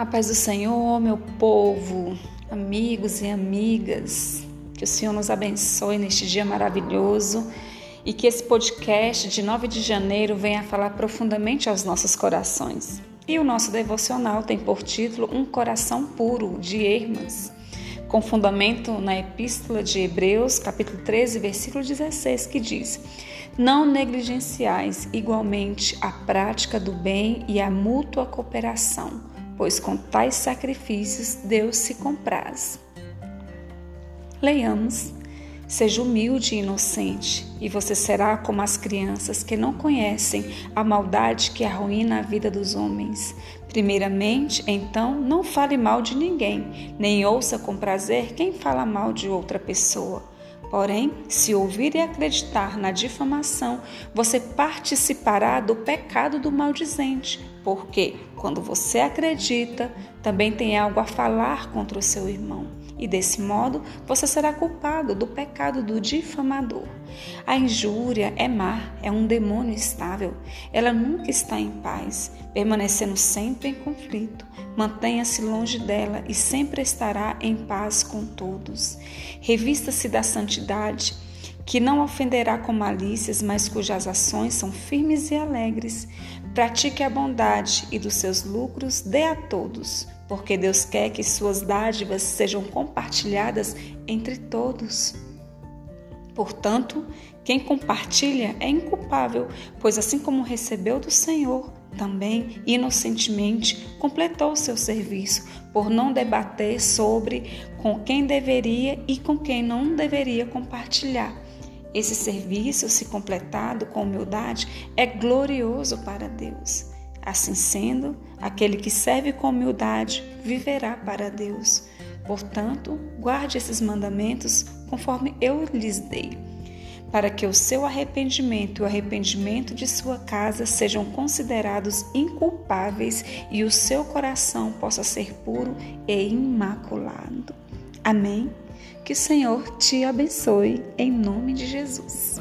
A paz do Senhor, meu povo, amigos e amigas, que o Senhor nos abençoe neste dia maravilhoso e que esse podcast de 9 de janeiro venha falar profundamente aos nossos corações. E o nosso devocional tem por título Um Coração Puro, de Irmãs, com fundamento na Epístola de Hebreus, capítulo 13, versículo 16, que diz: Não negligenciais igualmente a prática do bem e a mútua cooperação pois com tais sacrifícios Deus se compraz. Leiamos. Seja humilde e inocente, e você será como as crianças que não conhecem a maldade que arruína a vida dos homens. Primeiramente, então, não fale mal de ninguém, nem ouça com prazer quem fala mal de outra pessoa. Porém, se ouvir e acreditar na difamação, você participará do pecado do maldizente, porque quando você acredita, também tem algo a falar contra o seu irmão. E desse modo, você será culpado do pecado do difamador. A injúria é má, é um demônio estável. Ela nunca está em paz, permanecendo sempre em conflito. Mantenha-se longe dela e sempre estará em paz com todos. Revista-se da santidade, que não ofenderá com malícias, mas cujas ações são firmes e alegres. Pratique a bondade e dos seus lucros dê a todos, porque Deus quer que suas dádivas sejam compartilhadas entre todos. Portanto, quem compartilha é inculpável, pois assim como recebeu do Senhor, também inocentemente completou seu serviço por não debater sobre com quem deveria e com quem não deveria compartilhar. Esse serviço, se completado com humildade, é glorioso para Deus. Assim sendo, aquele que serve com humildade viverá para Deus. Portanto, guarde esses mandamentos conforme eu lhes dei para que o seu arrependimento e o arrependimento de sua casa sejam considerados inculpáveis e o seu coração possa ser puro e imaculado. Amém? Que o Senhor te abençoe em nome de Jesus.